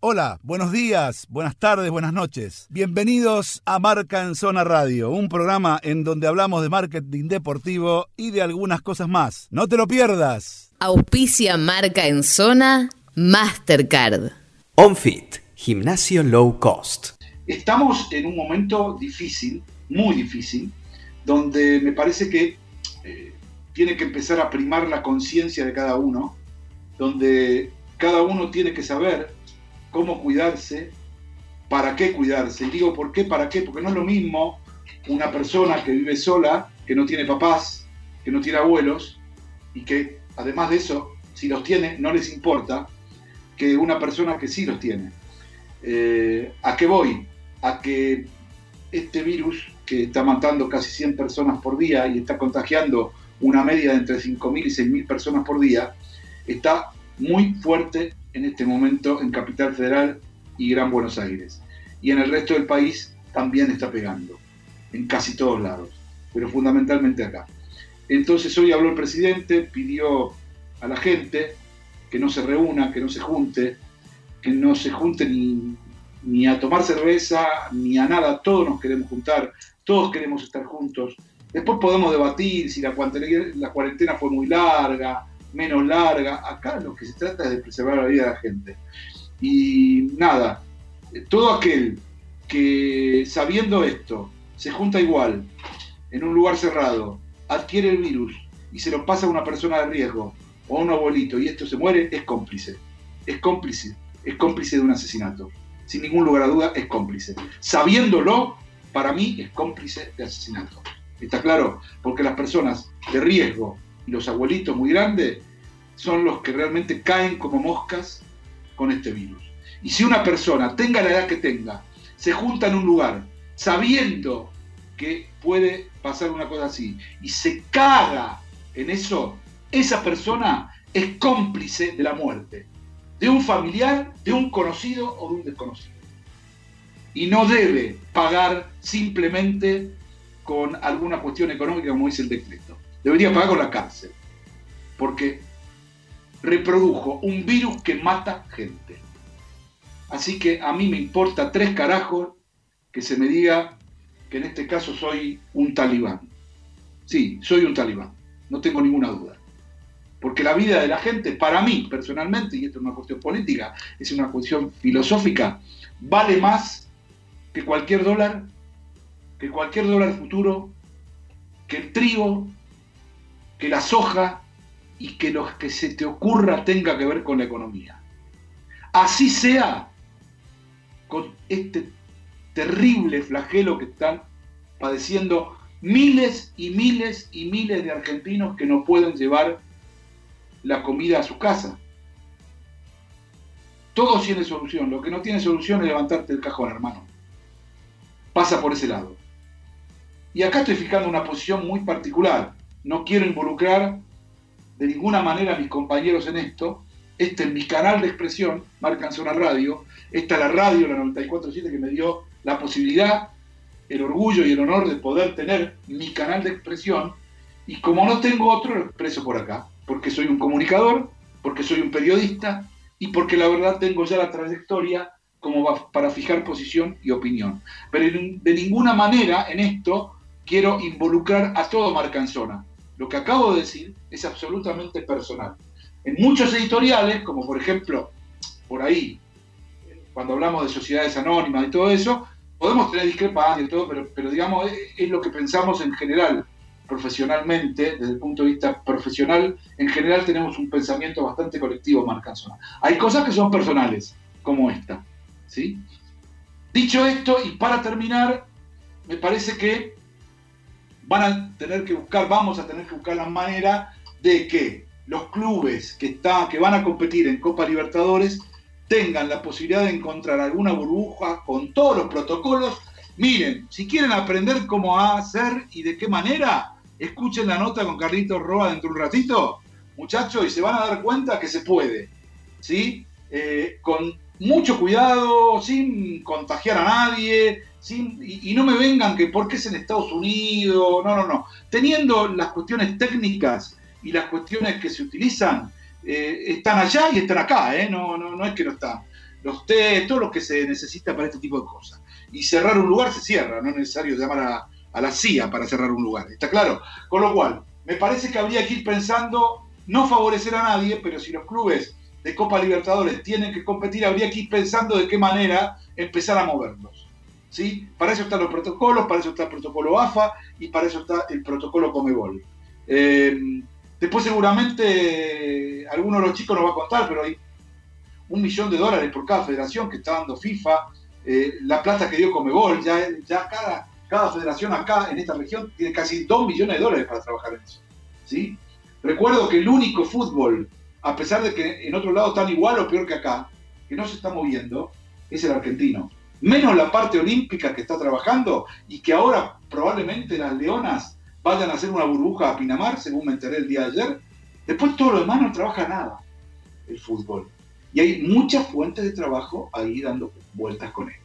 Hola, buenos días, buenas tardes, buenas noches. Bienvenidos a Marca en Zona Radio, un programa en donde hablamos de marketing deportivo y de algunas cosas más. No te lo pierdas. Auspicia Marca en Zona Mastercard. OnFit, gimnasio low cost. Estamos en un momento difícil, muy difícil, donde me parece que eh, tiene que empezar a primar la conciencia de cada uno, donde cada uno tiene que saber cómo cuidarse, para qué cuidarse. Y digo, ¿por qué? ¿Para qué? Porque no es lo mismo una persona que vive sola, que no tiene papás, que no tiene abuelos, y que además de eso, si los tiene, no les importa, que una persona que sí los tiene. Eh, ¿A qué voy? A que este virus, que está matando casi 100 personas por día y está contagiando una media de entre 5.000 y 6.000 personas por día, está muy fuerte en este momento en Capital Federal y Gran Buenos Aires. Y en el resto del país también está pegando, en casi todos lados, pero fundamentalmente acá. Entonces hoy habló el presidente, pidió a la gente que no se reúna, que no se junte, que no se junte ni, ni a tomar cerveza, ni a nada, todos nos queremos juntar, todos queremos estar juntos. Después podemos debatir si la cuarentena fue muy larga, menos larga. Acá lo que se trata es de preservar la vida de la gente. Y nada, todo aquel que sabiendo esto se junta igual en un lugar cerrado, adquiere el virus y se lo pasa a una persona de riesgo o a un abuelito y esto se muere, es cómplice. Es cómplice. Es cómplice de un asesinato. Sin ningún lugar a duda, es cómplice. Sabiéndolo, para mí es cómplice de asesinato. ¿Está claro? Porque las personas de riesgo y los abuelitos muy grandes son los que realmente caen como moscas con este virus. Y si una persona, tenga la edad que tenga, se junta en un lugar sabiendo que puede pasar una cosa así y se caga en eso, esa persona es cómplice de la muerte, de un familiar, de un conocido o de un desconocido. Y no debe pagar simplemente con alguna cuestión económica como dice el decreto. Debería pagar con la cárcel. Porque reprodujo un virus que mata gente. Así que a mí me importa tres carajos que se me diga que en este caso soy un talibán. Sí, soy un talibán, no tengo ninguna duda. Porque la vida de la gente, para mí personalmente, y esto es una cuestión política, es una cuestión filosófica, vale más que cualquier dólar, que cualquier dólar futuro, que el trigo, que la soja, y que lo que se te ocurra tenga que ver con la economía. Así sea con este terrible flagelo que están padeciendo miles y miles y miles de argentinos que no pueden llevar la comida a su casa. Todo tiene solución. Lo que no tiene solución es levantarte el cajón, hermano. Pasa por ese lado. Y acá estoy fijando una posición muy particular. No quiero involucrar de ninguna manera a mis compañeros en esto. Este es mi canal de expresión, Marcan Zona Radio. Esta es la radio, la 947, que me dio la posibilidad, el orgullo y el honor de poder tener mi canal de expresión. Y como no tengo otro, lo expreso por acá. Porque soy un comunicador, porque soy un periodista y porque la verdad tengo ya la trayectoria como para fijar posición y opinión. Pero de ninguna manera en esto quiero involucrar a todo Marcanzona. Lo que acabo de decir es absolutamente personal. En muchos editoriales, como por ejemplo, por ahí, cuando hablamos de sociedades anónimas y todo eso, podemos tener discrepancias y todo, pero, pero digamos, es, lo que pensamos en general, profesionalmente, desde el punto de vista profesional, en general tenemos un pensamiento bastante colectivo, Marcanzona. Hay cosas que son personales, como esta. ¿sí? Dicho esto, y para terminar, me parece que van a tener que buscar, vamos a tener que buscar la manera de que los clubes que, están, que van a competir en Copa Libertadores tengan la posibilidad de encontrar alguna burbuja con todos los protocolos. Miren, si quieren aprender cómo hacer y de qué manera, escuchen la nota con Carlitos Roa dentro de un ratito, muchachos, y se van a dar cuenta que se puede, ¿sí? Eh, con mucho cuidado, sin contagiar a nadie, y, no me vengan que porque es en Estados Unidos, no, no, no. Teniendo las cuestiones técnicas y las cuestiones que se utilizan, eh, están allá y están acá, ¿eh? no, no, no es que no están. los test, todo lo que se necesita para este tipo de cosas. Y cerrar un lugar se cierra, no es necesario llamar a, a la CIA para cerrar un lugar, ¿está claro? Con lo cual, me parece que habría que ir pensando, no favorecer a nadie, pero si los clubes de Copa Libertadores tienen que competir, habría que ir pensando de qué manera empezar a moverlos. ¿Sí? Para eso están los protocolos, para eso está el protocolo AFA y para eso está el protocolo Comebol. Eh, después seguramente alguno de los chicos nos va a contar, pero hay un millón de dólares por cada federación que está dando FIFA, eh, la plata que dio Comebol, ya, cada, cada federación acá en esta región tiene casi 2 millones de dólares para trabajar en eso. ¿sí? Recuerdo que el único fútbol, a pesar de que en otro lado están igual o peor que acá, que no se está moviendo, es el argentino. Menos la parte olímpica que está trabajando y que ahora probablemente las leonas vayan a hacer una burbuja a Pinamar, según me enteré el día de ayer. Después todo lo demás no trabaja nada, el fútbol. Y hay muchas fuentes de trabajo ahí dando vueltas con él.